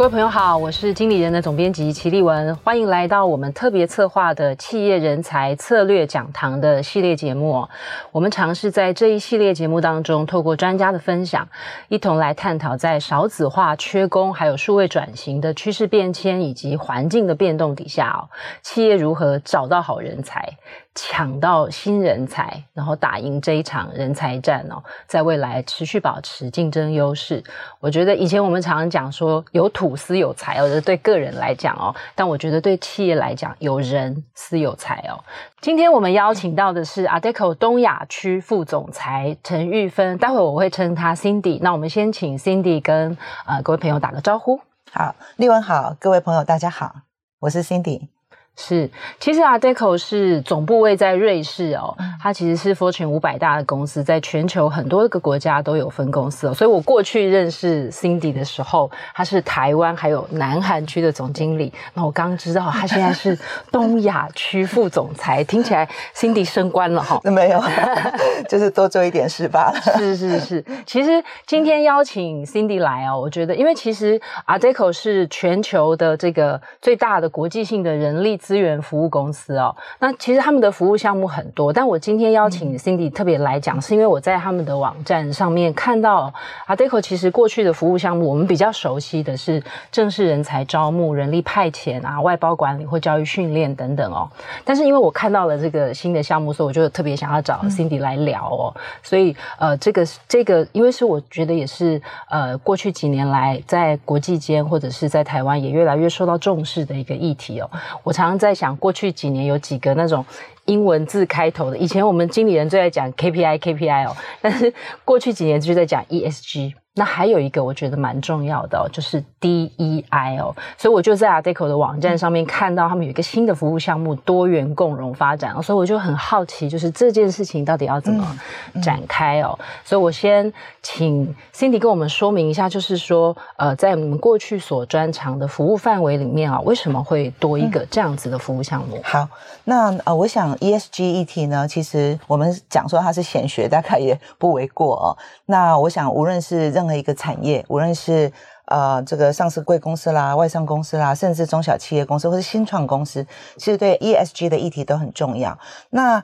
各位朋友好，我是经理人的总编辑齐丽文，欢迎来到我们特别策划的企业人才策略讲堂的系列节目。我们尝试在这一系列节目当中，透过专家的分享，一同来探讨在少子化、缺工，还有数位转型的趋势变迁以及环境的变动底下哦，企业如何找到好人才。抢到新人才，然后打赢这一场人才战哦，在未来持续保持竞争优势。我觉得以前我们常常讲说有土斯有财，我觉得对个人来讲哦，但我觉得对企业来讲有人斯有财哦。今天我们邀请到的是 Adecco 东亚区副总裁陈玉芬，待会我会称她 Cindy。那我们先请 Cindy 跟呃各位朋友打个招呼。好，丽文好，各位朋友大家好，我是 Cindy。是，其实 Adecco 是总部位在瑞士哦，它其实是 Fortune 五百大的公司，在全球很多个国家都有分公司哦。所以我过去认识 Cindy 的时候，他是台湾还有南韩区的总经理。那我刚知道他现在是 东亚区副总裁，听起来 Cindy 升官了哈、哦？没有，就是多做一点事吧。是是是，其实今天邀请 Cindy 来哦，我觉得因为其实 Adecco 是全球的这个最大的国际性的人力。资源服务公司哦，那其实他们的服务项目很多，但我今天邀请 Cindy 特别来讲，是因为我在他们的网站上面看到 Adecco 其实过去的服务项目，我们比较熟悉的是正式人才招募、人力派遣啊、外包管理或教育训练等等哦。但是因为我看到了这个新的项目，所以我就特别想要找 Cindy 来聊哦。所以呃，这个这个，因为是我觉得也是呃，过去几年来在国际间或者是在台湾也越来越受到重视的一个议题哦。我常常在想，过去几年有几个那种英文字开头的，以前我们经理人最爱讲 KPI KPI 哦，但是过去几年就在讲 ESG。那还有一个我觉得蛮重要的哦，就是 DEI 哦，所以我就在 Adecco 的网站上面看到他们有一个新的服务项目——多元共融发展，所以我就很好奇，就是这件事情到底要怎么展开哦。所以我先请 Cindy 跟我们说明一下，就是说，呃，在你们过去所专长的服务范围里面啊，为什么会多一个这样子的服务项目？好，那呃，我想 ESG 议题呢，其实我们讲说它是显学，大概也不为过哦。那我想，无论是任的一个产业，无论是呃这个上市贵公司啦、外商公司啦，甚至中小企业公司或是新创公司，其实对 ESG 的议题都很重要。那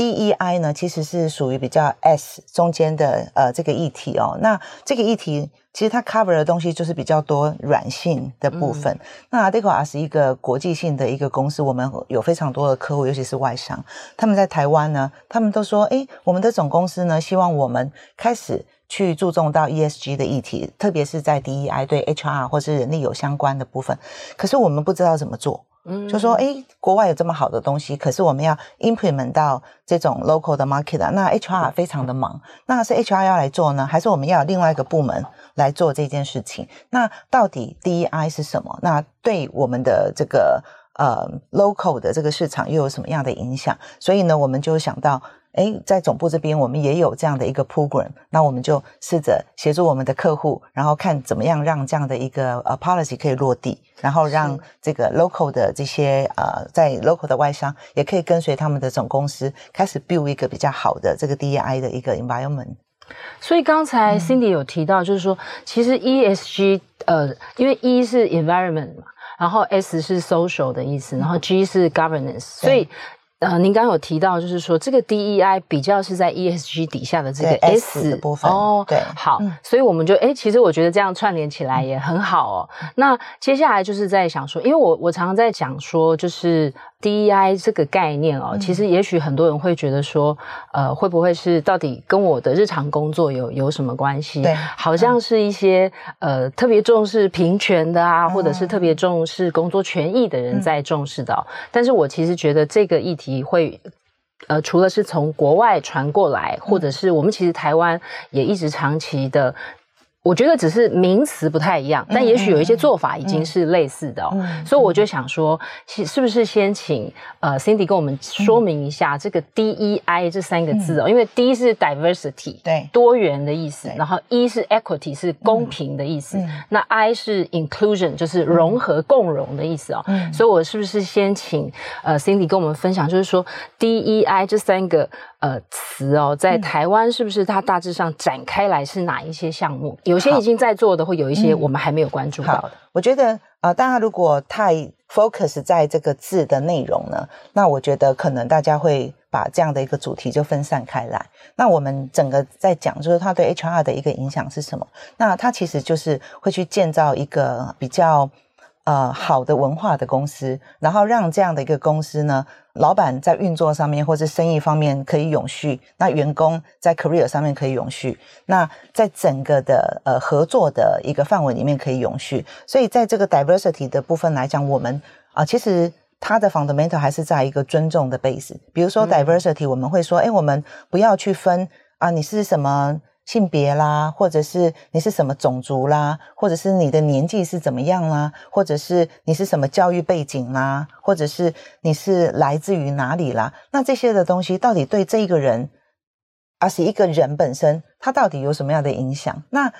DEI 呢，其实是属于比较 S 中间的呃这个议题哦。那这个议题其实它 cover 的东西就是比较多软性的部分。嗯、那 Adecco 是一个国际性的一个公司，我们有非常多的客户，尤其是外商，他们在台湾呢，他们都说，哎，我们的总公司呢，希望我们开始。去注重到 ESG 的议题，特别是在 DEI 对 HR 或是人力有相关的部分。可是我们不知道怎么做，嗯，就说哎，国外有这么好的东西，可是我们要 implement 到这种 local 的 market 啊，那 HR 非常的忙，那是 HR 要来做呢，还是我们要有另外一个部门来做这件事情？那到底 DEI 是什么？那对我们的这个呃 local 的这个市场又有什么样的影响？所以呢，我们就想到。诶，在总部这边，我们也有这样的一个 program，那我们就试着协助我们的客户，然后看怎么样让这样的一个呃 policy 可以落地，然后让这个 local 的这些呃在 local 的外商也可以跟随他们的总公司开始 build 一个比较好的这个 DEI 的一个 environment。所以刚才 Cindy 有提到，就是说、嗯、其实 ESG 呃，因为 E 是 environment 嘛，然后 S 是 social 的意思，然后 G 是 governance，所以。呃，您刚刚有提到，就是说这个 DEI 比较是在 ESG 底下的这个 S, S 的部分哦。对，好，嗯、所以我们就哎其实我觉得这样串联起来也很好哦。嗯、那接下来就是在想说，因为我我常常在讲说，就是 DEI 这个概念哦，嗯、其实也许很多人会觉得说，呃，会不会是到底跟我的日常工作有有什么关系？对，好像是一些、嗯、呃特别重视平权的啊，嗯、或者是特别重视工作权益的人在重视的、哦。嗯、但是我其实觉得这个议题。会，呃，除了是从国外传过来，或者是我们其实台湾也一直长期的我觉得只是名词不太一样，但也许有一些做法已经是类似的哦。所以我就想说，是不是先请呃 Cindy 跟我们说明一下这个 DEI 这三个字哦？嗯、因为 D 是 diversity，对，多元的意思；然后 E 是 equity，是公平的意思；嗯、那 I 是 inclusion，就是融合、共融的意思哦。嗯、所以我是不是先请呃 Cindy 跟我们分享，就是说 DEI 这三个呃词哦，在台湾是不是它大致上展开来是哪一些项目？有些已经在做的，会有一些我们还没有关注到的。嗯、我觉得，呃，大家如果太 focus 在这个字的内容呢，那我觉得可能大家会把这样的一个主题就分散开来。那我们整个在讲，就是它对 HR 的一个影响是什么？那它其实就是会去建造一个比较。呃，好的文化的公司，然后让这样的一个公司呢，老板在运作上面或者生意方面可以永续，那员工在 career 上面可以永续，那在整个的呃合作的一个范围里面可以永续。所以在这个 diversity 的部分来讲，我们啊、呃，其实它的 fundamental 还是在一个尊重的 base。比如说 diversity，我们会说，哎，我们不要去分啊，你是什么。性别啦，或者是你是什么种族啦，或者是你的年纪是怎么样啦，或者是你是什么教育背景啦，或者是你是来自于哪里啦，那这些的东西到底对这一个人，而是一个人本身，他到底有什么样的影响？那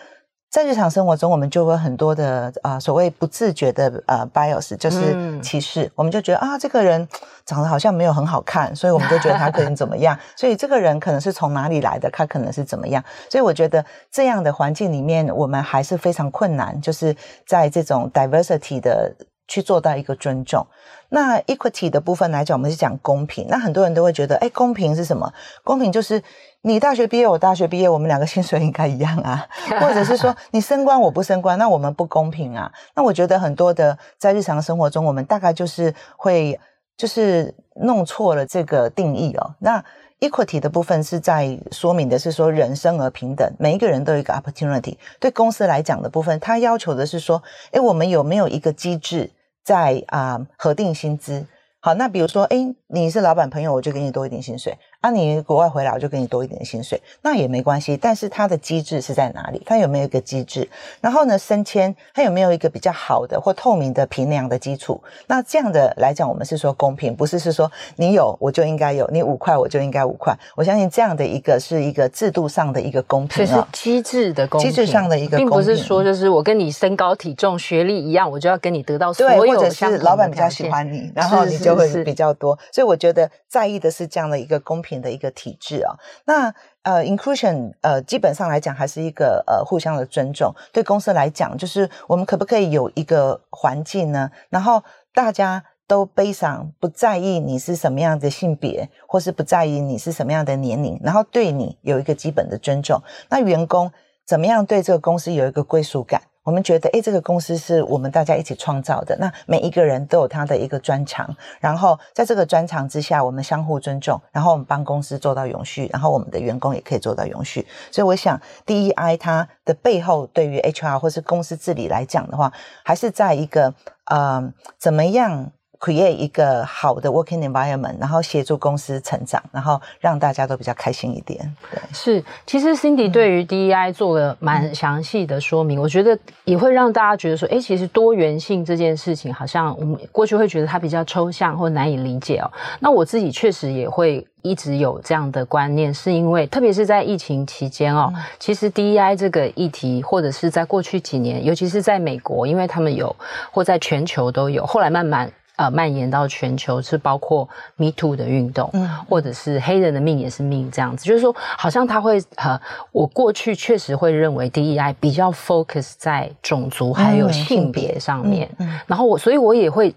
在日常生活中，我们就会很多的啊、呃，所谓不自觉的呃 bias，就是歧视。嗯、我们就觉得啊，这个人长得好像没有很好看，所以我们就觉得他可能怎么样。所以这个人可能是从哪里来的，他可能是怎么样。所以我觉得这样的环境里面，我们还是非常困难，就是在这种 diversity 的去做到一个尊重。那 equity 的部分来讲，我们是讲公平。那很多人都会觉得，哎，公平是什么？公平就是。你大学毕业，我大学毕业，我们两个薪水应该一样啊，或者是说你升官，我不升官，那我们不公平啊。那我觉得很多的在日常生活中，我们大概就是会就是弄错了这个定义哦。那 equity 的部分是在说明的是说人生而平等，每一个人都有一个 opportunity。对公司来讲的部分，它要求的是说，诶，我们有没有一个机制在啊、核定薪资？好，那比如说，哎，你是老板朋友，我就给你多一点薪水。啊，你国外回来我就给你多一点薪水，那也没关系。但是它的机制是在哪里？它有没有一个机制？然后呢，升迁它有没有一个比较好的或透明的评量的基础？那这样的来讲，我们是说公平，不是是说你有我就应该有，你五块我就应该五块。我相信这样的一个是一个制度上的一个公平，这是机制的公平，机制上的一个公平，并不是说就是我跟你身高体重学历一样，我就要跟你得到所有或者是老板比较喜欢你，然后你就会比较多。所以我觉得在意的是这样的一个公平的一个体制。啊，那呃，inclusion 呃，基本上来讲还是一个呃互相的尊重。对公司来讲，就是我们可不可以有一个环境呢？然后大家都悲伤，不在意你是什么样的性别，或是不在意你是什么样的年龄，然后对你有一个基本的尊重。那员工怎么样对这个公司有一个归属感？我们觉得，诶，这个公司是我们大家一起创造的。那每一个人都有他的一个专长，然后在这个专长之下，我们相互尊重，然后我们帮公司做到永续，然后我们的员工也可以做到永续。所以，我想 DEI 它的背后，对于 HR 或是公司治理来讲的话，还是在一个，呃，怎么样？create 一个好的 working environment，然后协助公司成长，然后让大家都比较开心一点。对，是，其实 Cindy 对于 DEI 做了蛮详细的说明，嗯、我觉得也会让大家觉得说，哎，其实多元性这件事情，好像我们过去会觉得它比较抽象或难以理解哦。那我自己确实也会一直有这样的观念，是因为特别是在疫情期间哦，嗯、其实 DEI 这个议题，或者是在过去几年，尤其是在美国，因为他们有或在全球都有，后来慢慢。呃，蔓延到全球是包括 Me Too 的运动，嗯，或者是黑人的命也是命这样子，就是说，好像他会呃，我过去确实会认为 DEI 比较 focus 在种族还有性别上面，嗯，嗯，然后我，所以我也会。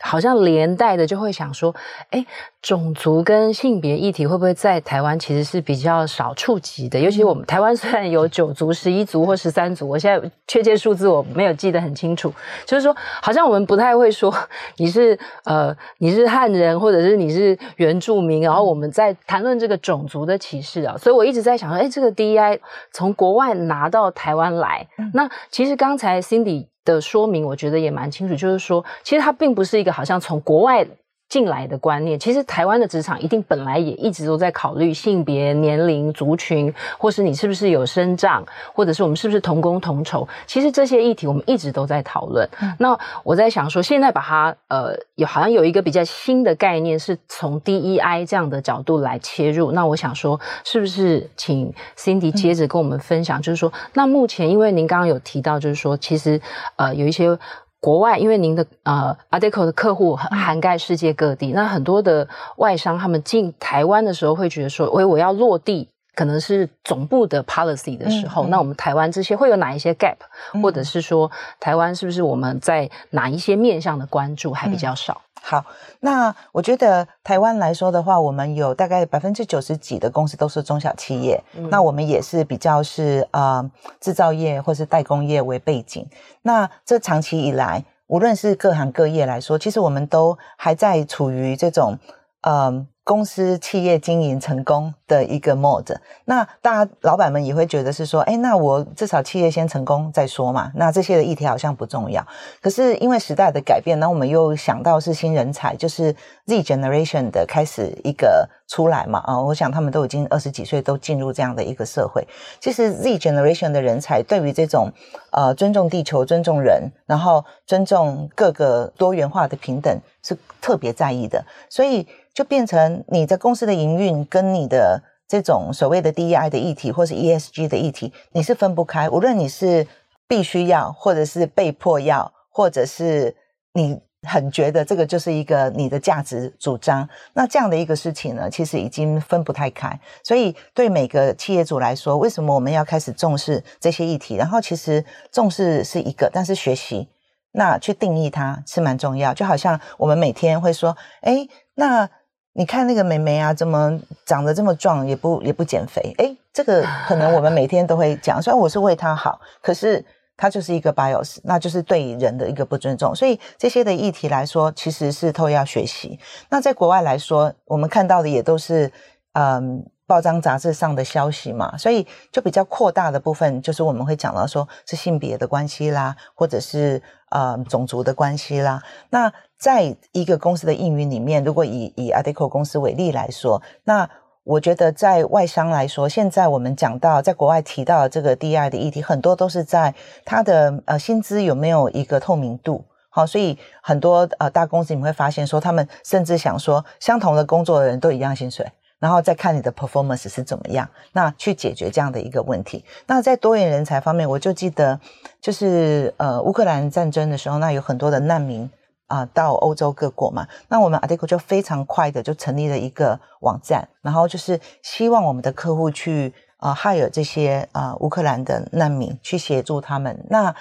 好像连带的就会想说，哎，种族跟性别议题会不会在台湾其实是比较少触及的？尤其我们台湾虽然有九族、十一族或十三族，我现在确切数字我没有记得很清楚，就是说好像我们不太会说你是呃你是汉人或者是你是原住民，然后我们在谈论这个种族的歧视啊，所以我一直在想说，哎，这个 DEI 从国外拿到台湾来，那其实刚才 Cindy。的说明，我觉得也蛮清楚，就是说，其实它并不是一个好像从国外进来的观念，其实台湾的职场一定本来也一直都在考虑性别、年龄、族群，或是你是不是有生长，或者是我们是不是同工同酬。其实这些议题我们一直都在讨论。嗯、那我在想说，现在把它呃有好像有一个比较新的概念，是从 DEI 这样的角度来切入。那我想说，是不是请 Cindy 接着跟我们分享，嗯、就是说，那目前因为您刚刚有提到，就是说，其实呃有一些。国外，因为您的呃 Adecco 的客户涵盖世界各地，嗯、那很多的外商他们进台湾的时候会觉得说，喂，我要落地，可能是总部的 policy 的时候，嗯嗯、那我们台湾这些会有哪一些 gap，、嗯、或者是说台湾是不是我们在哪一些面向的关注还比较少？嗯好，那我觉得台湾来说的话，我们有大概百分之九十几的公司都是中小企业。嗯、那我们也是比较是呃制造业或是代工业为背景。那这长期以来，无论是各行各业来说，其实我们都还在处于这种呃。公司企业经营成功的一个 mode，那大家老板们也会觉得是说，哎，那我至少企业先成功再说嘛。那这些的议题好像不重要。可是因为时代的改变，那我们又想到是新人才，就是 Z generation 的开始一个出来嘛。啊，我想他们都已经二十几岁，都进入这样的一个社会。其实 Z generation 的人才对于这种呃尊重地球、尊重人，然后尊重各个多元化的平等是特别在意的，所以。就变成你的公司的营运跟你的这种所谓的 DEI 的议题，或是 ESG 的议题，你是分不开。无论你是必须要，或者是被迫要，或者是你很觉得这个就是一个你的价值主张，那这样的一个事情呢，其实已经分不太开。所以对每个企业主来说，为什么我们要开始重视这些议题？然后其实重视是一个，但是学习那去定义它是蛮重要。就好像我们每天会说，哎，那。你看那个妹妹啊，怎么长得这么壮，也不也不减肥？哎，这个可能我们每天都会讲，虽然我是为她好，可是她就是一个 bios，那就是对人的一个不尊重。所以这些的议题来说，其实是都要学习。那在国外来说，我们看到的也都是嗯。报章杂志上的消息嘛，所以就比较扩大的部分，就是我们会讲到说是性别的关系啦，或者是呃种族的关系啦。那在一个公司的运里面，如果以以 Adecco 公司为例来说，那我觉得在外商来说，现在我们讲到在国外提到这个 DI 的议题，很多都是在他的呃薪资有没有一个透明度。好，所以很多呃大公司你会发现说，他们甚至想说，相同的工作的人都一样薪水。然后再看你的 performance 是怎么样，那去解决这样的一个问题。那在多元人才方面，我就记得，就是呃乌克兰战争的时候，那有很多的难民啊、到欧洲各国嘛，那我们 Adecco 就非常快的就成立了一个网站，然后就是希望我们的客户去啊、呃、hire 这些啊、呃、乌克兰的难民去协助他们。那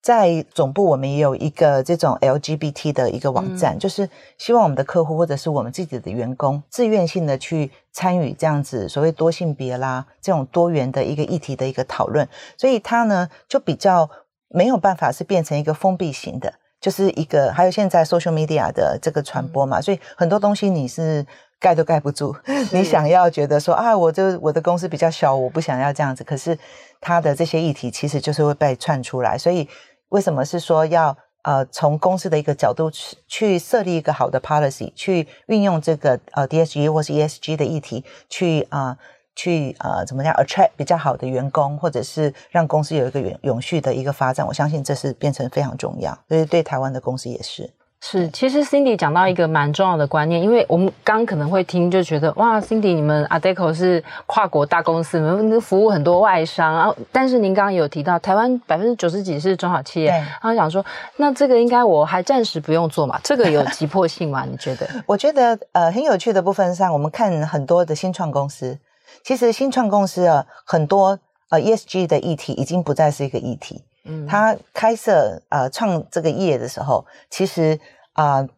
在总部，我们也有一个这种 LGBT 的一个网站，嗯、就是希望我们的客户或者是我们自己的员工自愿性的去参与这样子所谓多性别啦这种多元的一个议题的一个讨论，所以它呢就比较没有办法是变成一个封闭型的，就是一个还有现在 social media 的这个传播嘛，嗯、所以很多东西你是盖都盖不住，你想要觉得说啊，我这我的公司比较小，我不想要这样子，可是它的这些议题其实就是会被串出来，所以。为什么是说要呃从公司的一个角度去去设立一个好的 policy，去运用这个呃 DSG 或是 ESG 的议题去啊、呃、去呃怎么样 attract 比较好的员工，或者是让公司有一个永永续的一个发展？我相信这是变成非常重要，所以对台湾的公司也是。是，其实 Cindy 讲到一个蛮重要的观念，因为我们刚可能会听就觉得哇，Cindy 你们 Adecco 是跨国大公司，你们服务很多外商，然后但是您刚刚有提到台湾百分之九十几是中小企业，然后想说那这个应该我还暂时不用做嘛，这个有急迫性吗？你觉得？我觉得呃很有趣的部分上，我们看很多的新创公司，其实新创公司啊很多呃 ESG 的议题已经不再是一个议题。嗯，他开设呃创这个业的时候，其实啊、呃、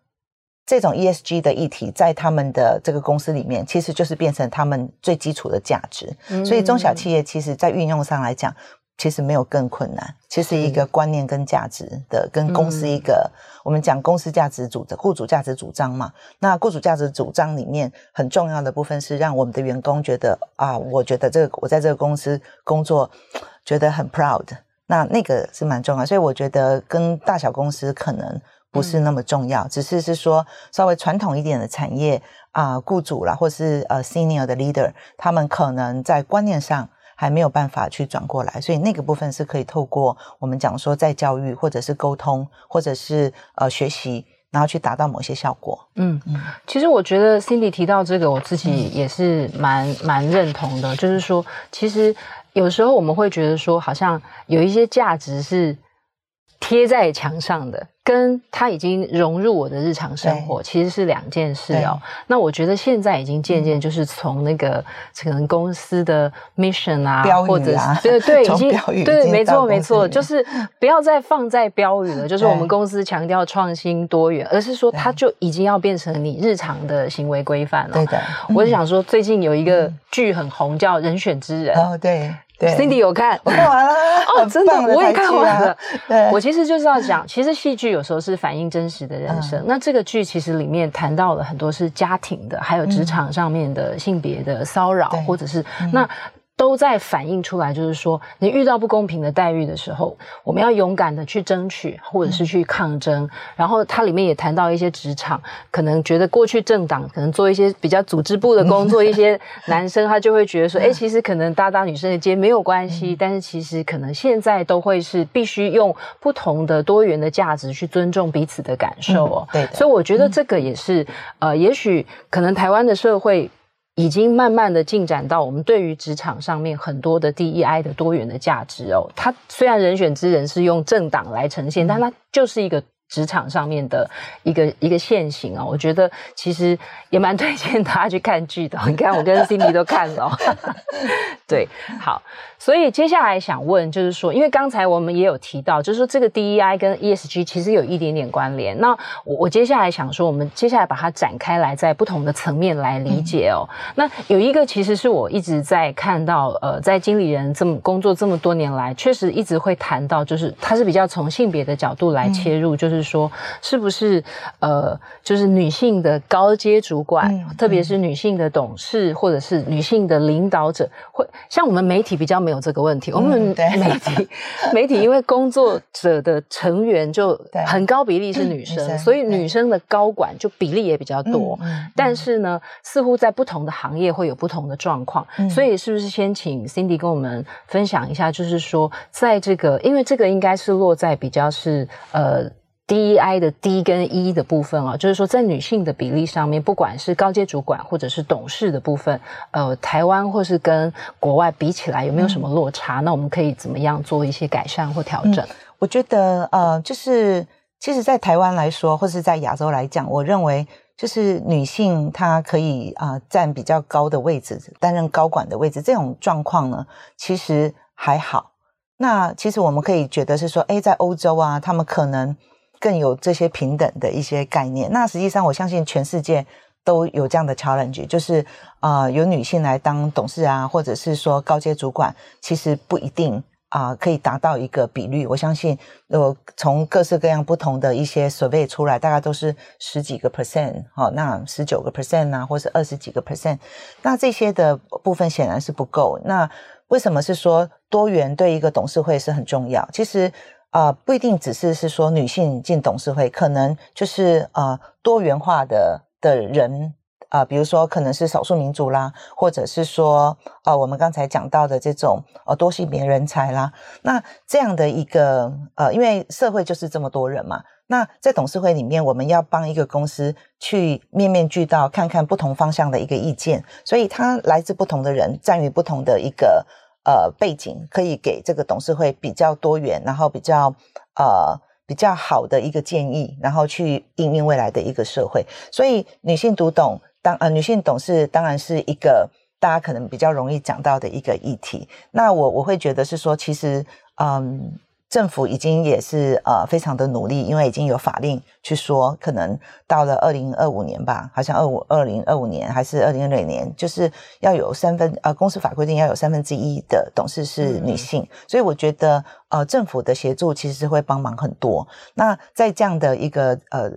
这种 ESG 的议题在他们的这个公司里面，其实就是变成他们最基础的价值。嗯、所以中小企业其实在运用上来讲，其实没有更困难，其实一个观念跟价值的，嗯、跟公司一个我们讲公司价值主的雇主价值主张嘛。那雇主价值主张里面很重要的部分是让我们的员工觉得啊，我觉得这个我在这个公司工作觉得很 proud。那那个是蛮重要，所以我觉得跟大小公司可能不是那么重要，嗯、只是是说稍微传统一点的产业啊、呃，雇主啦，或是呃 senior 的 leader，他们可能在观念上还没有办法去转过来，所以那个部分是可以透过我们讲说在教育或者是沟通或者是呃学习，然后去达到某些效果。嗯嗯，其实我觉得 Cindy 提到这个，我自己也是蛮蛮认同的，就是说，其实有时候我们会觉得说，好像有一些价值是。贴在墙上的，跟它已经融入我的日常生活，其实是两件事哦。那我觉得现在已经渐渐就是从那个可能公司的 mission 啊，或者是对 对，已经对，没错没错，就是不要再放在标语了。就是我们公司强调创新多元，而是说它就已经要变成你日常的行为规范了。对的，我就想说，最近有一个剧很红，叫《人选之人》。哦，对。对。Cindy 有看，我看完了。哦，真的，我也看完了。对，我其实就是要讲，其实戏剧有时候是反映真实的人生。嗯、那这个剧其实里面谈到了很多是家庭的，还有职场上面的性别的骚扰，嗯、或者是那。都在反映出来，就是说，你遇到不公平的待遇的时候，我们要勇敢的去争取，或者是去抗争。嗯、然后它里面也谈到一些职场，可能觉得过去政党可能做一些比较组织部的工作，嗯、一些男生他就会觉得说，哎，其实可能搭搭女生的肩没有关系，嗯、但是其实可能现在都会是必须用不同的多元的价值去尊重彼此的感受哦。嗯、对，所以我觉得这个也是，嗯、呃，也许可能台湾的社会。已经慢慢的进展到我们对于职场上面很多的 DEI 的多元的价值哦，它虽然人选之人是用政党来呈现，但它就是一个。职场上面的一个一个现行啊，我觉得其实也蛮推荐大家去看剧的。你看，我跟 Cindy 都看了。对，好，所以接下来想问，就是说，因为刚才我们也有提到，就是说这个 DEI 跟 ESG 其实有一点点关联。那我我接下来想说，我们接下来把它展开来，在不同的层面来理解哦。嗯、那有一个其实是我一直在看到，呃，在经理人这么工作这么多年来，确实一直会谈到，就是它是比较从性别的角度来切入，嗯、就是。说是不是呃，就是女性的高阶主管，嗯、特别是女性的董事，或者是女性的领导者，会像我们媒体比较没有这个问题。嗯、我们媒体 媒体因为工作者的成员就很高比例是女生，对所以女生的高管就比例也比较多。嗯、但是呢，似乎在不同的行业会有不同的状况。嗯、所以是不是先请 Cindy 跟我们分享一下，就是说，在这个，因为这个应该是落在比较是呃。DEI 的 D 跟 E 的部分啊，就是说在女性的比例上面，不管是高阶主管或者是董事的部分，呃，台湾或是跟国外比起来，有没有什么落差？嗯、那我们可以怎么样做一些改善或调整？嗯、我觉得，呃，就是其实，在台湾来说，或是在亚洲来讲，我认为就是女性她可以啊、呃、占比较高的位置，担任高管的位置，这种状况呢，其实还好。那其实我们可以觉得是说，诶，在欧洲啊，他们可能。更有这些平等的一些概念。那实际上，我相信全世界都有这样的 challenge，就是啊、有女性来当董事啊，或者是说高阶主管，其实不一定啊、可以达到一个比率。我相信，呃，从各式各样不同的一些 survey 出来，大概都是十几个 percent，好，那十九个 percent 啊，或是二十几个 percent，那这些的部分显然是不够。那为什么是说多元对一个董事会是很重要？其实。啊、不一定只是是说女性进董事会，可能就是啊、多元化的的人啊、比如说可能是少数民族啦，或者是说、呃、我们刚才讲到的这种呃多性别人才啦，那这样的一个呃，因为社会就是这么多人嘛，那在董事会里面，我们要帮一个公司去面面俱到，看看不同方向的一个意见，所以他来自不同的人，站于不同的一个。呃，背景可以给这个董事会比较多元，然后比较呃比较好的一个建议，然后去应应未来的一个社会。所以女性独董当呃女性董事当然是一个大家可能比较容易讲到的一个议题。那我我会觉得是说，其实嗯。政府已经也是呃非常的努力，因为已经有法令去说，可能到了二零二五年吧，好像二五二零二五年还是二零二六年，就是要有三分呃公司法规定要有三分之一的董事是女性，嗯、所以我觉得呃政府的协助其实是会帮忙很多。那在这样的一个呃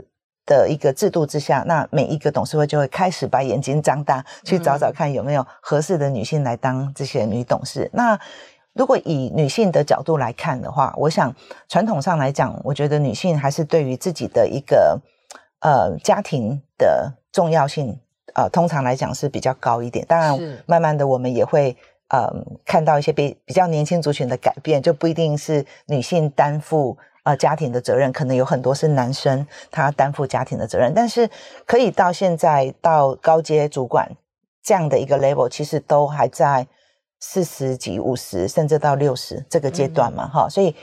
的一个制度之下，那每一个董事会就会开始把眼睛张大，去找找看有没有合适的女性来当这些女董事。那如果以女性的角度来看的话，我想传统上来讲，我觉得女性还是对于自己的一个呃家庭的重要性，呃，通常来讲是比较高一点。当然，慢慢的我们也会呃看到一些比比较年轻族群的改变，就不一定是女性担负呃家庭的责任，可能有很多是男生他担负家庭的责任。但是可以到现在到高阶主管这样的一个 level，其实都还在。四十几、五十，甚至到六十这个阶段嘛，哈、所以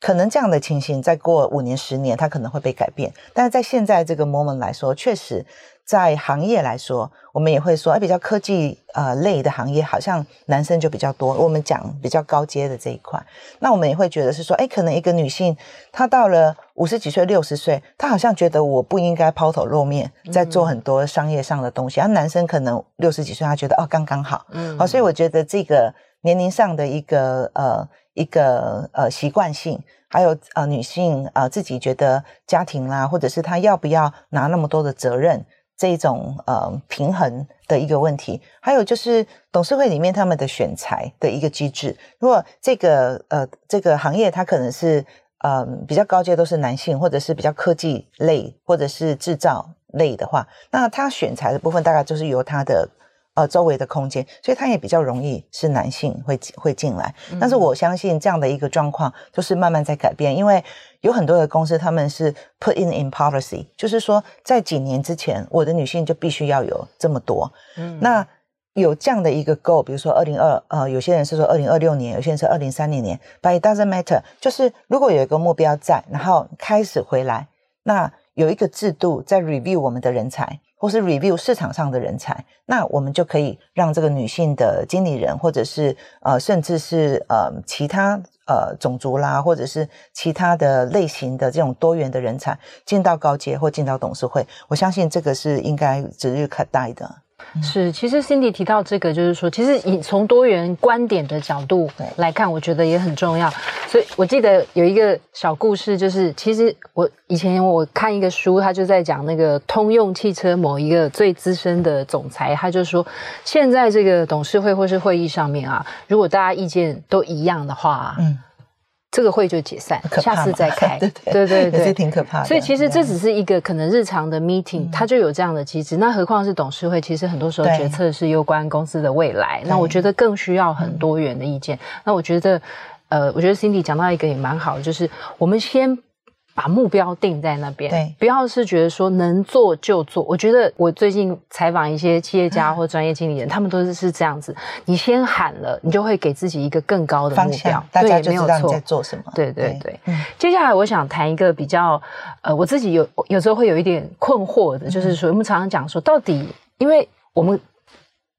可能这样的情形，再过五年、十年，它可能会被改变。但是在现在这个 moment 来说，确实。在行业来说，我们也会说，哎，比较科技呃类的行业，好像男生就比较多。我们讲比较高阶的这一块，那我们也会觉得是说，哎，可能一个女性她到了五十几岁、六十岁，她好像觉得我不应该抛头露面，在做很多商业上的东西。而、嗯、男生可能六十几岁，他觉得哦，刚刚好。嗯，好，所以我觉得这个年龄上的一个呃一个呃习惯性，还有呃女性呃自己觉得家庭啦，或者是她要不要拿那么多的责任。这一种呃平衡的一个问题，还有就是董事会里面他们的选材的一个机制。如果这个呃这个行业它可能是呃比较高阶都是男性，或者是比较科技类或者是制造类的话，那他选材的部分大概就是由他的。呃，周围的空间，所以他也比较容易是男性会会进来。但是我相信这样的一个状况就是慢慢在改变，因为有很多的公司他们是 put in in policy，就是说在几年之前，我的女性就必须要有这么多。嗯，那有这样的一个 goal，比如说二零二呃，有些人是说二零二六年，有些人是二零三零年，but it doesn't matter，就是如果有一个目标在，然后开始回来，那有一个制度在 review 我们的人才。或是 review 市场上的人才，那我们就可以让这个女性的经理人，或者是呃，甚至是呃其他呃种族啦，或者是其他的类型的这种多元的人才进到高阶或进到董事会。我相信这个是应该指日可待的。是，其实 Cindy 提到这个，就是说，其实以从多元观点的角度来看，我觉得也很重要。所以我记得有一个小故事，就是其实我以前我看一个书，他就在讲那个通用汽车某一个最资深的总裁，他就说，现在这个董事会或是会议上面啊，如果大家意见都一样的话，嗯。这个会就解散，下次再开。对对对对，也是挺可怕的。所以其实这只是一个可能日常的 meeting，它就有这样的机制。那何况是董事会，其实很多时候决策是攸关公司的未来。那我觉得更需要很多元的意见。那我觉得，呃，我觉得 Cindy 讲到一个也蛮好的，就是我们先。把目标定在那边，对，不要是觉得说能做就做。我觉得我最近采访一些企业家或专业经理人，嗯、他们都是是这样子。你先喊了，你就会给自己一个更高的目标，大家就知道你在做什么。对对对，对，对。接下来我想谈一个比较，呃，我自己有有时候会有一点困惑的，就是说我们常常讲说，到底因为我们。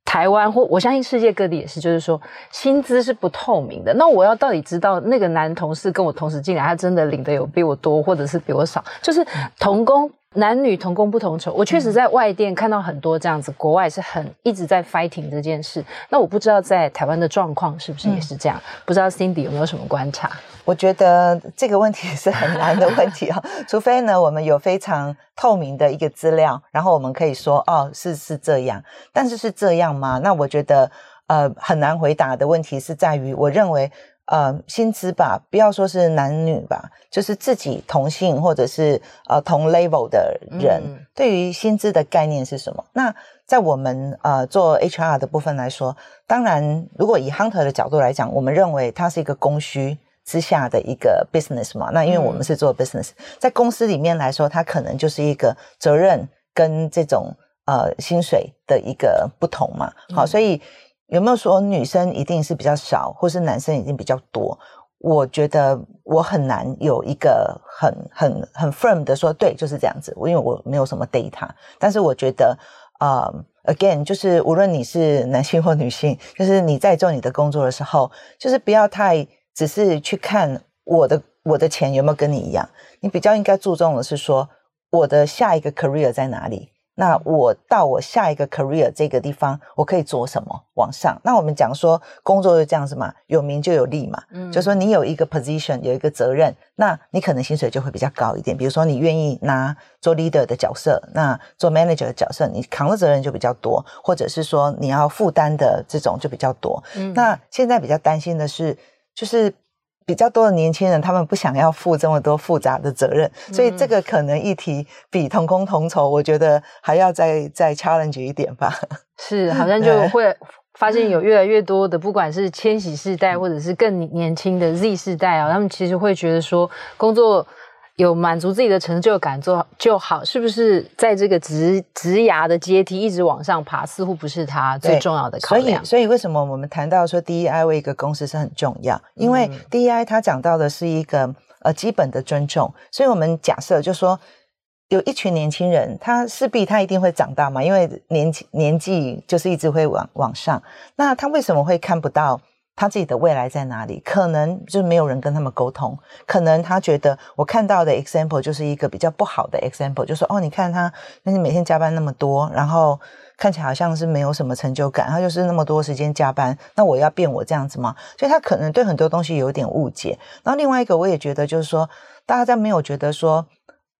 台湾或我相信世界各地也是，就是说薪资是不透明的。那我要到底知道那个男同事跟我同时进来，他真的领的有比我多，或者是比我少？就是同工。男女同工不同酬，我确实在外电看到很多这样子，国外是很一直在 fighting 这件事。那我不知道在台湾的状况是不是也是这样？嗯、不知道 Cindy 有没有什么观察？我觉得这个问题是很难的问题啊，除非呢我们有非常透明的一个资料，然后我们可以说哦是是这样，但是是这样吗？那我觉得呃很难回答的问题是在于，我认为。呃，薪资吧，不要说是男女吧，就是自己同性或者是呃同 level 的人，嗯、对于薪资的概念是什么？那在我们呃做 HR 的部分来说，当然，如果以 Hunter 的角度来讲，我们认为它是一个供需之下的一个 business 嘛。那因为我们是做 business，、嗯、在公司里面来说，它可能就是一个责任跟这种呃薪水的一个不同嘛。好，所以。有没有说女生一定是比较少，或是男生一定比较多？我觉得我很难有一个很很很 firm 的说，对，就是这样子。因为我没有什么 data，但是我觉得，呃，again，就是无论你是男性或女性，就是你在做你的工作的时候，就是不要太只是去看我的我的钱有没有跟你一样，你比较应该注重的是说，我的下一个 career 在哪里。那我到我下一个 career 这个地方，我可以做什么？往上。那我们讲说工作就这样子嘛，有名就有利嘛。嗯，就说你有一个 position，有一个责任，那你可能薪水就会比较高一点。比如说你愿意拿做 leader 的角色，那做 manager 的角色，你扛的责任就比较多，或者是说你要负担的这种就比较多。嗯，那现在比较担心的是，就是比较多的年轻人，他们不想要负这么多复杂的责任，所以这个可能议题比同工同酬，我觉得还要再再 challenge 一点吧。是，好像就会发现有越来越多的，不管是千禧世代或者是更年轻的 Z 世代啊，他们其实会觉得说工作。有满足自己的成就感做就好，是不是在这个职职涯的阶梯一直往上爬，似乎不是他最重要的考量。所以，所以为什么我们谈到说 DEI 为一个公司是很重要？因为 DEI 它讲到的是一个呃基本的尊重。所以我们假设就说有一群年轻人，他势必他一定会长大嘛，因为年纪年纪就是一直会往往上。那他为什么会看不到？他自己的未来在哪里？可能就是没有人跟他们沟通，可能他觉得我看到的 example 就是一个比较不好的 example，就说哦，你看他，那你每天加班那么多，然后看起来好像是没有什么成就感，他就是那么多时间加班，那我要变我这样子吗？所以他可能对很多东西有点误解。然后另外一个，我也觉得就是说，大家在没有觉得说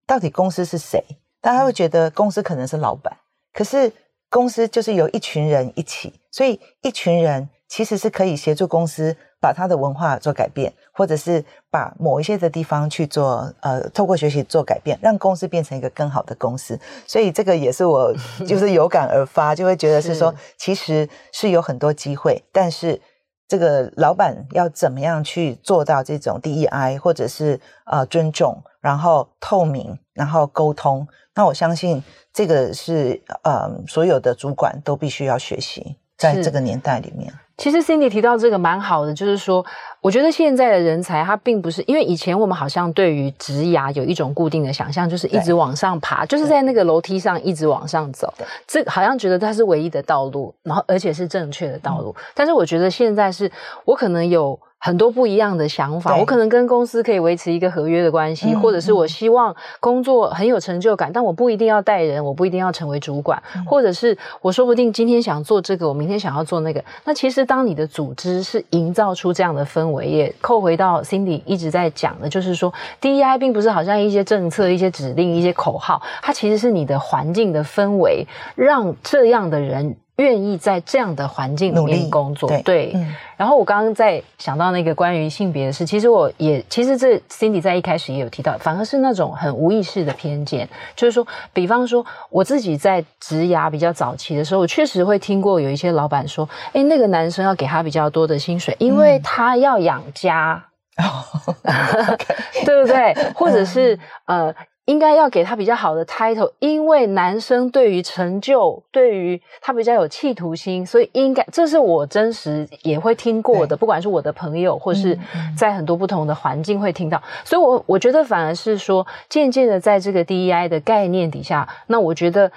到底公司是谁，大家会觉得公司可能是老板，可是公司就是由一群人一起，所以一群人。其实是可以协助公司把它的文化做改变，或者是把某一些的地方去做，呃，透过学习做改变，让公司变成一个更好的公司。所以这个也是我 就是有感而发，就会觉得是说，其实是有很多机会，但是这个老板要怎么样去做到这种 DEI，或者是呃尊重，然后透明，然后沟通。那我相信这个是呃所有的主管都必须要学习，在这个年代里面。其实 Cindy 提到这个蛮好的，就是说，我觉得现在的人才他并不是因为以前我们好像对于职涯有一种固定的想象，就是一直往上爬，就是在那个楼梯上一直往上走，这好像觉得它是唯一的道路，然后而且是正确的道路。嗯、但是我觉得现在是我可能有。很多不一样的想法，我可能跟公司可以维持一个合约的关系，嗯、或者是我希望工作很有成就感，嗯、但我不一定要带人，我不一定要成为主管，嗯、或者是我说不定今天想做这个，我明天想要做那个。那其实当你的组织是营造出这样的氛围，也扣回到 Cindy 一直在讲的，就是说 DEI 并不是好像一些政策、一些指令、一些口号，它其实是你的环境的氛围，让这样的人。愿意在这样的环境里面工作，对。对嗯、然后我刚刚在想到那个关于性别的事，其实我也其实这 Cindy 在一开始也有提到，反而是那种很无意识的偏见，就是说，比方说我自己在职涯比较早期的时候，我确实会听过有一些老板说，哎，那个男生要给他比较多的薪水，因为他要养家，对不对？或者是呃。应该要给他比较好的 title，因为男生对于成就，对于他比较有企图心，所以应该这是我真实也会听过的，不管是我的朋友，或是在很多不同的环境会听到，嗯、所以我我觉得反而是说，渐渐的在这个 DEI 的概念底下，那我觉得。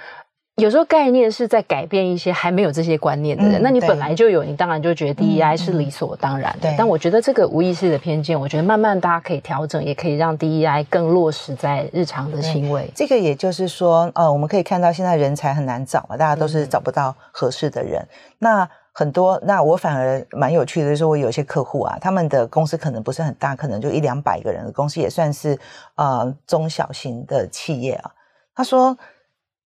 有时候概念是在改变一些还没有这些观念的人，嗯、那你本来就有，你当然就觉得 DEI 是理所当然的。但我觉得这个无意识的偏见，我觉得慢慢大家可以调整，也可以让 DEI 更落实在日常的行为。这个也就是说，呃，我们可以看到现在人才很难找嘛，大家都是找不到合适的人。嗯、那很多，那我反而蛮有趣的，就是我有一些客户啊，他们的公司可能不是很大，可能就一两百个人的公司，也算是呃中小型的企业啊。他说。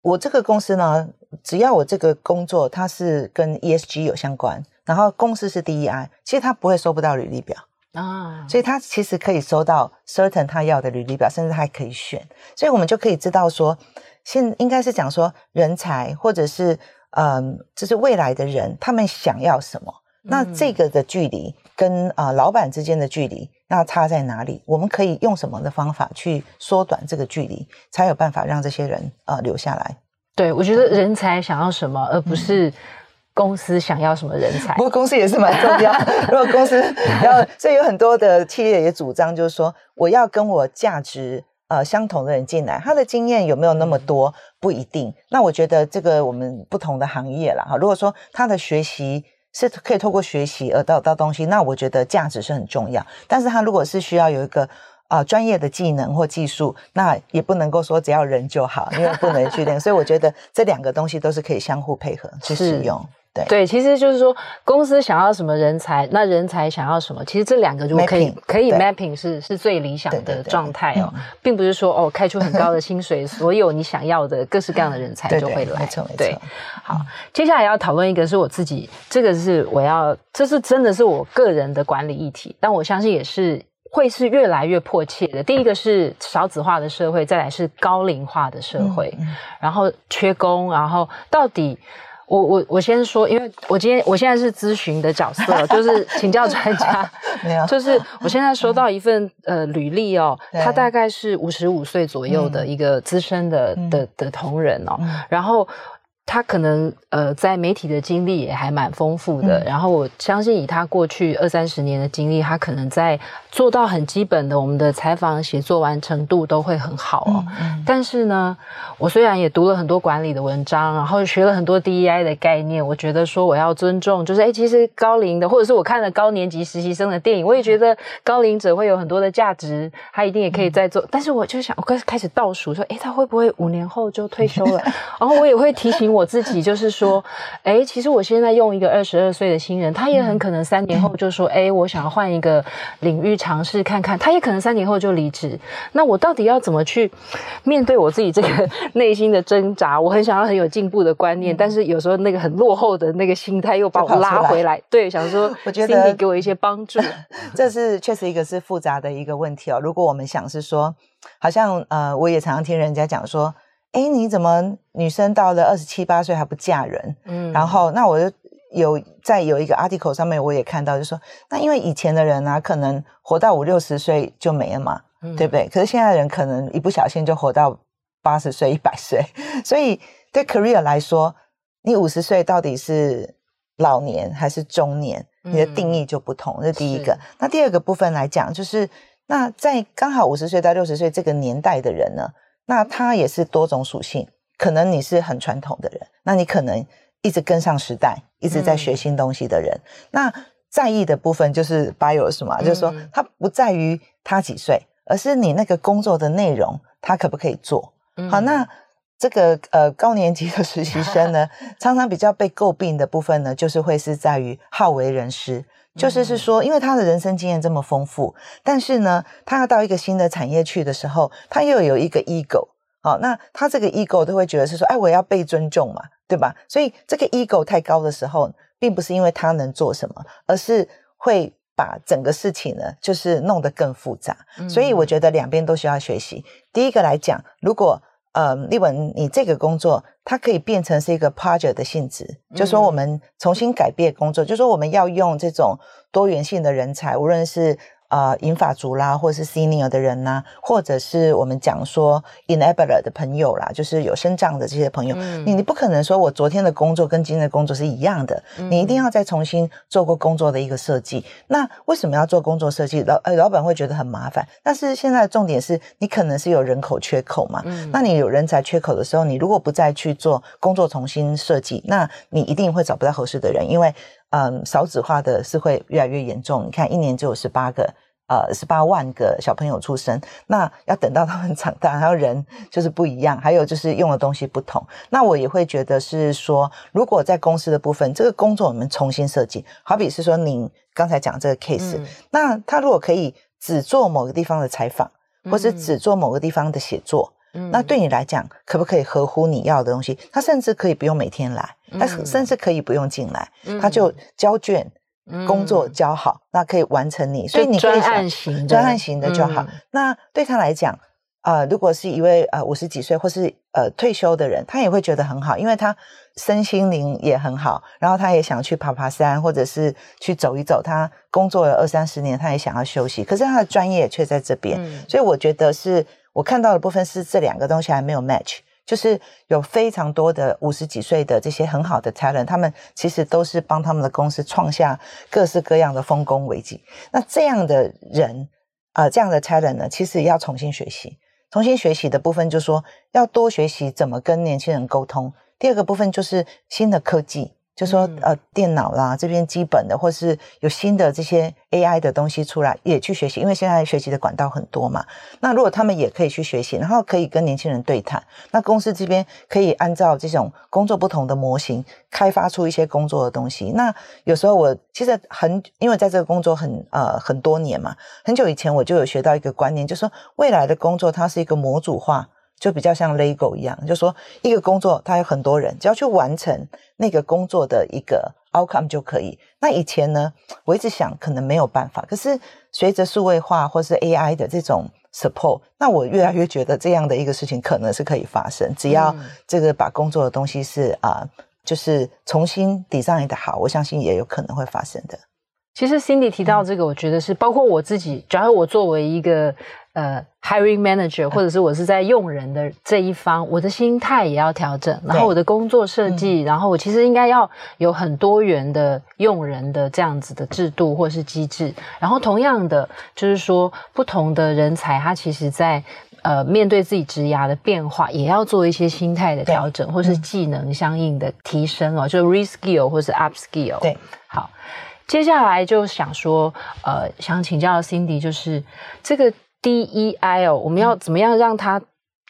我这个公司呢，只要我这个工作它是跟 ESG 有相关，然后公司是 DEI，其实他不会收不到履历表啊，所以他其实可以收到 certain 他要的履历表，甚至他还可以选，所以我们就可以知道说，现应该是讲说人才或者是嗯，就是未来的人，他们想要什么，那这个的距离跟啊、呃、老板之间的距离。那差在哪里？我们可以用什么的方法去缩短这个距离，才有办法让这些人呃留下来？对，我觉得人才想要什么，而不是公司想要什么人才。不过公司也是蛮重要。如果公司要，所以有很多的企业也主张，就是说我要跟我价值呃相同的人进来，他的经验有没有那么多不一定。那我觉得这个我们不同的行业啦哈，如果说他的学习。是可以透过学习而得到东西，那我觉得价值是很重要。但是他如果是需要有一个啊、呃、专业的技能或技术，那也不能够说只要人就好，因为不能去练。所以我觉得这两个东西都是可以相互配合去使用。对对，其实就是说公司想要什么人才，那人才想要什么，其实这两个就可以可以 mapping 是是最理想的状态哦，并不是说哦开出很高的薪水，所有你想要的各式各样的人才就会来。对，没错没错。对，好，接下来要讨论一个是我自己，这个是我要，这是真的是我个人的管理议题，但我相信也是会是越来越迫切的。第一个是少子化的社会，再来是高龄化的社会，嗯嗯、然后缺工，然后到底。我我我先说，因为我今天我现在是咨询的角色，就是请教专家。没有，就是我现在收到一份呃履历哦，他大概是五十五岁左右的一个资深的的的同仁哦，然后。他可能呃，在媒体的经历也还蛮丰富的，嗯、然后我相信以他过去二三十年的经历，他可能在做到很基本的我们的采访写作完成度都会很好哦。嗯嗯、但是呢，我虽然也读了很多管理的文章，然后学了很多 DEI 的概念，我觉得说我要尊重，就是哎，其实高龄的，或者是我看了高年级实习生的电影，我也觉得高龄者会有很多的价值，他一定也可以再做。嗯、但是我就想，我开始开始倒数说，哎，他会不会五年后就退休了？然后我也会提醒。我自己就是说，哎，其实我现在用一个二十二岁的新人，他也很可能三年后就说，哎，我想要换一个领域尝试看看。他也可能三年后就离职。那我到底要怎么去面对我自己这个内心的挣扎？我很想要很有进步的观念，但是有时候那个很落后的那个心态又把我拉回来。对，想说，我觉得 Cindy 给我一些帮助。这是确实一个是复杂的一个问题哦。如果我们想是说，好像呃，我也常常听人家讲说。哎，你怎么女生到了二十七八岁还不嫁人？嗯，然后那我就有在有一个 article 上面我也看到，就说那因为以前的人啊，可能活到五六十岁就没了嘛，嗯、对不对？可是现在的人可能一不小心就活到八十岁、一百岁，所以对 career 来说，你五十岁到底是老年还是中年？你的定义就不同。这、嗯、是第一个。那第二个部分来讲，就是那在刚好五十岁到六十岁这个年代的人呢？那他也是多种属性，可能你是很传统的人，那你可能一直跟上时代，一直在学新东西的人。嗯、那在意的部分就是 bios 嘛，嗯、就是说他不在于他几岁，而是你那个工作的内容，他可不可以做？嗯、好，那这个呃高年级的实习生呢，常常比较被诟病的部分呢，就是会是在于好为人师。就是是说，因为他的人生经验这么丰富，但是呢，他要到一个新的产业去的时候，他又有一个 ego，好，那他这个 ego 都会觉得是说，哎，我要被尊重嘛，对吧？所以这个 ego 太高的时候，并不是因为他能做什么，而是会把整个事情呢，就是弄得更复杂。所以我觉得两边都需要学习。第一个来讲，如果呃，立文，你这个工作它可以变成是一个 project 的性质，嗯、就说我们重新改变工作，就说我们要用这种多元性的人才，无论是。啊，银发族啦，或者是 senior 的人呐、啊，或者是我们讲说 enabler 的朋友啦，就是有身障的这些朋友，嗯、你你不可能说我昨天的工作跟今天的工作是一样的，嗯、你一定要再重新做过工作的一个设计。那为什么要做工作设计？老呃老板会觉得很麻烦，但是现在的重点是你可能是有人口缺口嘛，嗯、那你有人才缺口的时候，你如果不再去做工作重新设计，那你一定会找不到合适的人，因为嗯少子化的是会越来越严重。你看一年只有十八个。呃，十八万个小朋友出生，那要等到他们长大，然后人就是不一样，还有就是用的东西不同。那我也会觉得是说，如果在公司的部分，这个工作我们重新设计，好比是说您刚才讲这个 case，、嗯、那他如果可以只做某个地方的采访，或是只做某个地方的写作，嗯、那对你来讲，可不可以合乎你要的东西？他甚至可以不用每天来，他甚至可以不用进来，他就交卷。工作交好，嗯、那可以完成你，所以你可以专案型专案型的就好。嗯、那对他来讲，啊、呃，如果是一位呃五十几岁或是呃退休的人，他也会觉得很好，因为他身心灵也很好，然后他也想去爬爬山，或者是去走一走。他工作了二三十年，他也想要休息，可是他的专业却在这边，嗯、所以我觉得是我看到的部分是这两个东西还没有 match。就是有非常多的五十几岁的这些很好的 talent，他们其实都是帮他们的公司创下各式各样的丰功伟绩。那这样的人，呃，这样的 talent 呢，其实要重新学习。重新学习的部分就是说，要多学习怎么跟年轻人沟通。第二个部分就是新的科技，就说呃，电脑啦这边基本的，或是有新的这些 AI 的东西出来，也去学习，因为现在学习的管道很多嘛。那如果他们也可以去学习，然后可以跟年轻人对谈，那公司这边可以按照这种工作不同的模型，开发出一些工作的东西。那有时候我其实很，因为在这个工作很呃很多年嘛，很久以前我就有学到一个观念，就是说未来的工作它是一个模组化。就比较像 Lego 一样，就说一个工作，它有很多人，只要去完成那个工作的一个 outcome 就可以。那以前呢，我一直想可能没有办法，可是随着数位化或是 AI 的这种 support，那我越来越觉得这样的一个事情可能是可以发生。只要这个把工作的东西是啊、呃，就是重新 design 的好，我相信也有可能会发生的。其实 Cindy 提到这个，我觉得是包括我自己，假如我作为一个。呃，hiring manager，或者是我是在用人的这一方，我的心态也要调整，然后我的工作设计，然后我其实应该要有很多元的用人的这样子的制度或是机制，然后同样的就是说，不同的人才他其实在呃面对自己职涯的变化，也要做一些心态的调整，或是技能相应的提升哦，就 reskill 或是 upskill。对，好，接下来就想说，呃，想请教 Cindy，就是这个。DEI 哦，我们要怎么样让它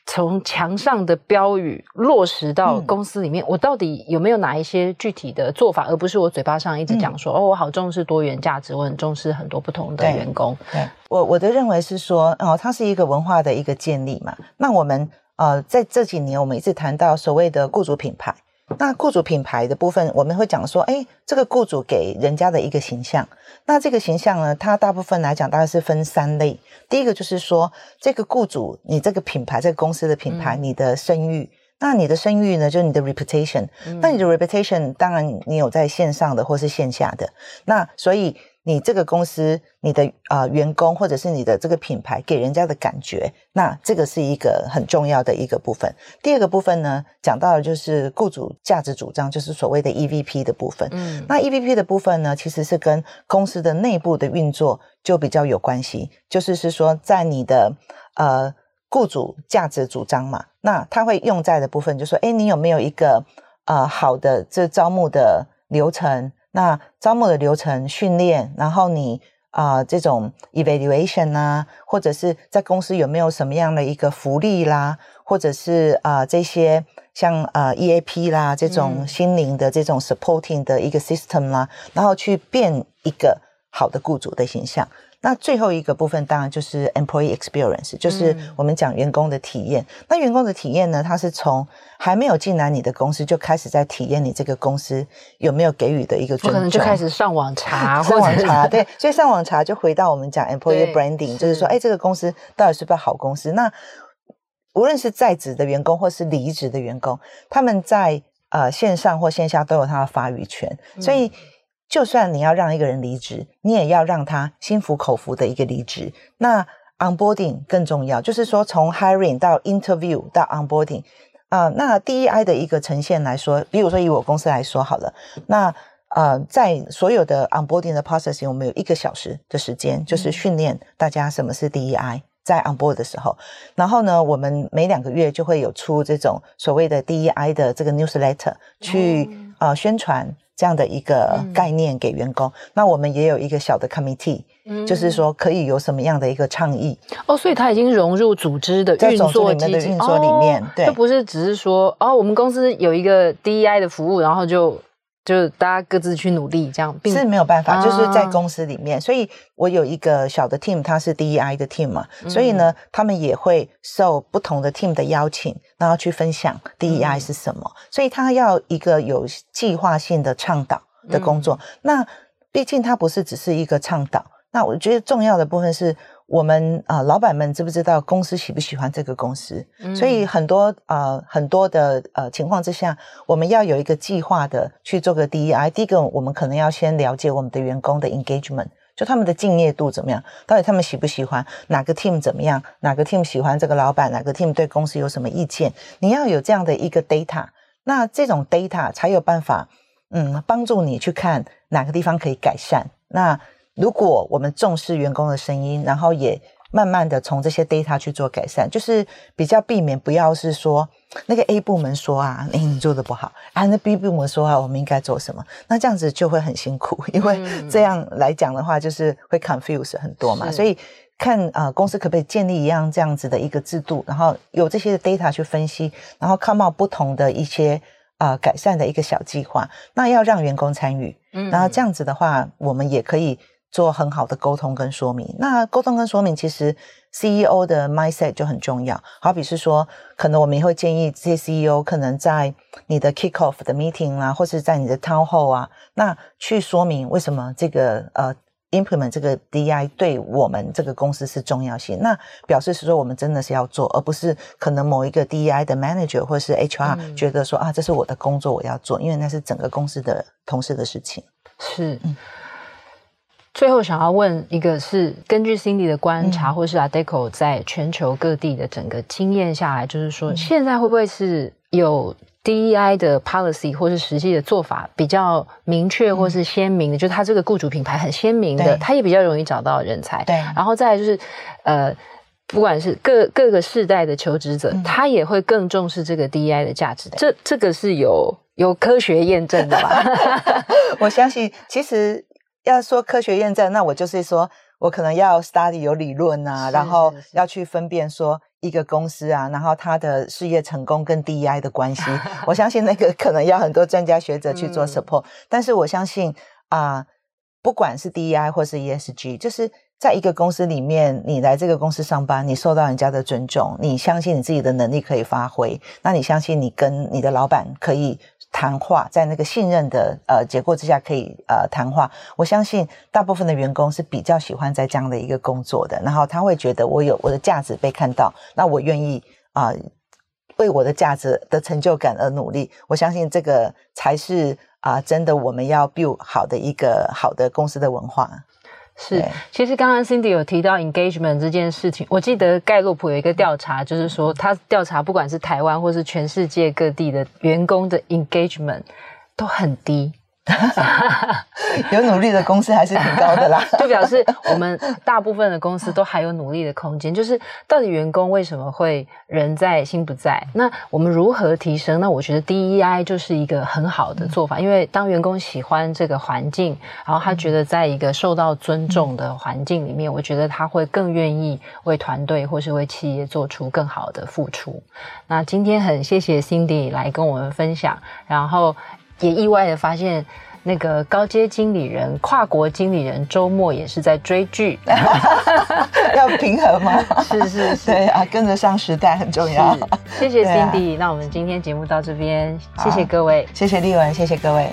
从墙上的标语落实到公司里面？嗯、我到底有没有哪一些具体的做法，而不是我嘴巴上一直讲说、嗯、哦，我好重视多元价值，我很重视很多不同的员工。对，对我我的认为是说，哦，它是一个文化的一个建立嘛。那我们呃，在这几年，我们一直谈到所谓的雇主品牌。那雇主品牌的部分，我们会讲说，哎，这个雇主给人家的一个形象。那这个形象呢，它大部分来讲大概是分三类。第一个就是说，这个雇主，你这个品牌，这个公司的品牌，你的声誉。嗯、那你的声誉呢，就是你的 reputation。嗯、那你的 reputation，当然你有在线上的或是线下的。那所以。你这个公司，你的啊、呃、员工或者是你的这个品牌给人家的感觉，那这个是一个很重要的一个部分。第二个部分呢，讲到的就是雇主价值主张，就是所谓的 EVP 的部分。嗯，那 EVP 的部分呢，其实是跟公司的内部的运作就比较有关系。就是是说，在你的呃雇主价值主张嘛，那他会用在的部分，就是说，哎，你有没有一个呃好的这招募的流程？那招募的流程、训练，然后你啊、呃、这种 evaluation 啊，或者是在公司有没有什么样的一个福利啦，或者是啊、呃、这些像呃 EAP 啦这种心灵的这种 supporting 的一个 system 啦，嗯、然后去变一个好的雇主的形象。那最后一个部分当然就是 employee experience，就是我们讲员工的体验。嗯、那员工的体验呢，他是从还没有进来你的公司就开始在体验你这个公司有没有给予的一个尊重，可能就开始上网查，上网查，对，所以上网查就回到我们讲 employee branding，就是说，哎，这个公司到底是不是好公司？那无论是在职的员工或是离职的员工，他们在呃线上或线下都有他的发语权，所以。嗯就算你要让一个人离职，你也要让他心服口服的一个离职。那 onboarding 更重要，就是说从 hiring 到 interview 到 onboarding 啊、呃，那 DEI 的一个呈现来说，比如说以我公司来说好了，那呃，在所有的 onboarding 的 processing，我们有一个小时的时间，就是训练大家什么是 DEI，在 onboard 的时候，然后呢，我们每两个月就会有出这种所谓的 DEI 的这个 newsletter 去啊、呃、宣传。这样的一个概念给员工，嗯、那我们也有一个小的 committee，、嗯、就是说可以有什么样的一个倡议。哦，所以它已经融入组织的运作机制里面的运作里面，哦、对，就不是只是说哦，我们公司有一个 DEI 的服务，然后就。就是大家各自去努力，这样并是没有办法。就是在公司里面，啊、所以我有一个小的 team，它是 DEI 的 team 嘛，嗯、所以呢，他们也会受不同的 team 的邀请，然后去分享 DEI 是什么。嗯、所以他要一个有计划性的倡导的工作。嗯、那毕竟它不是只是一个倡导，那我觉得重要的部分是。我们啊、呃，老板们知不知道公司喜不喜欢这个公司？嗯、所以很多呃很多的呃情况之下，我们要有一个计划的去做个 DEI。第一个，我们可能要先了解我们的员工的 engagement，就他们的敬业度怎么样，到底他们喜不喜欢哪个 team 怎么样，哪个 team 喜欢这个老板，哪个 team 对公司有什么意见？你要有这样的一个 data，那这种 data 才有办法嗯帮助你去看哪个地方可以改善。那如果我们重视员工的声音，然后也慢慢的从这些 data 去做改善，就是比较避免不要是说那个 A 部门说啊，哎，你做的不好啊，那 B 部门说啊，我们应该做什么？那这样子就会很辛苦，因为这样来讲的话，就是会 confuse 很多嘛。所以看啊、呃，公司可不可以建立一样这样子的一个制度，然后有这些 data 去分析，然后 come out 不同的一些啊、呃、改善的一个小计划，那要让员工参与，嗯，然后这样子的话，我们也可以。做很好的沟通跟说明，那沟通跟说明其实 CEO 的 mindset 就很重要。好比是说，可能我们也会建议这些 CEO 可能在你的 kick off 的 meeting 啊，或是在你的 town hall 啊，那去说明为什么这个呃 implement 这个 DI 对我们这个公司是重要性。那表示是说我们真的是要做，而不是可能某一个 DI 的 manager 或是 HR 觉得说、嗯、啊，这是我的工作我要做，因为那是整个公司的同事的事情。是，嗯。最后想要问一个，是根据 Cindy 的观察，嗯、或是 Adecco 在全球各地的整个经验下来，就是说，现在会不会是有 DEI 的 policy 或是实际的做法比较明确或是鲜明的？嗯、就是它这个雇主品牌很鲜明的，它也比较容易找到人才。对，然后再来就是，呃，不管是各各个世代的求职者，嗯、他也会更重视这个 DEI 的价值。这这个是有有科学验证的吧？我相信，其实。要说科学验证，那我就是说我可能要 study 有理论啊，然后要去分辨说一个公司啊，然后它的事业成功跟 DEI 的关系。我相信那个可能要很多专家学者去做 support，、嗯、但是我相信啊、呃，不管是 DEI 或是 ESG，就是在一个公司里面，你来这个公司上班，你受到人家的尊重，你相信你自己的能力可以发挥，那你相信你跟你的老板可以。谈话在那个信任的呃结果之下可以呃谈话，我相信大部分的员工是比较喜欢在这样的一个工作的，然后他会觉得我有我的价值被看到，那我愿意啊、呃、为我的价值的成就感而努力，我相信这个才是啊、真的我们要 build 好的一个好的公司的文化。是，其实刚刚 Cindy 有提到 engagement 这件事情，我记得盖洛普有一个调查，就是说他调查不管是台湾或是全世界各地的员工的 engagement 都很低。有努力的公司还是挺高的啦，就表示我们大部分的公司都还有努力的空间。就是到底员工为什么会人在心不在？那我们如何提升？那我觉得 DEI 就是一个很好的做法，因为当员工喜欢这个环境，然后他觉得在一个受到尊重的环境里面，我觉得他会更愿意为团队或是为企业做出更好的付出。那今天很谢谢 Cindy 来跟我们分享，然后。也意外的发现，那个高阶经理人、跨国经理人周末也是在追剧，要平衡吗？是是是，对啊，跟得上时代很重要。谢谢 Cindy，、啊、那我们今天节目到这边，谢谢各位，谢谢丽文，谢谢各位。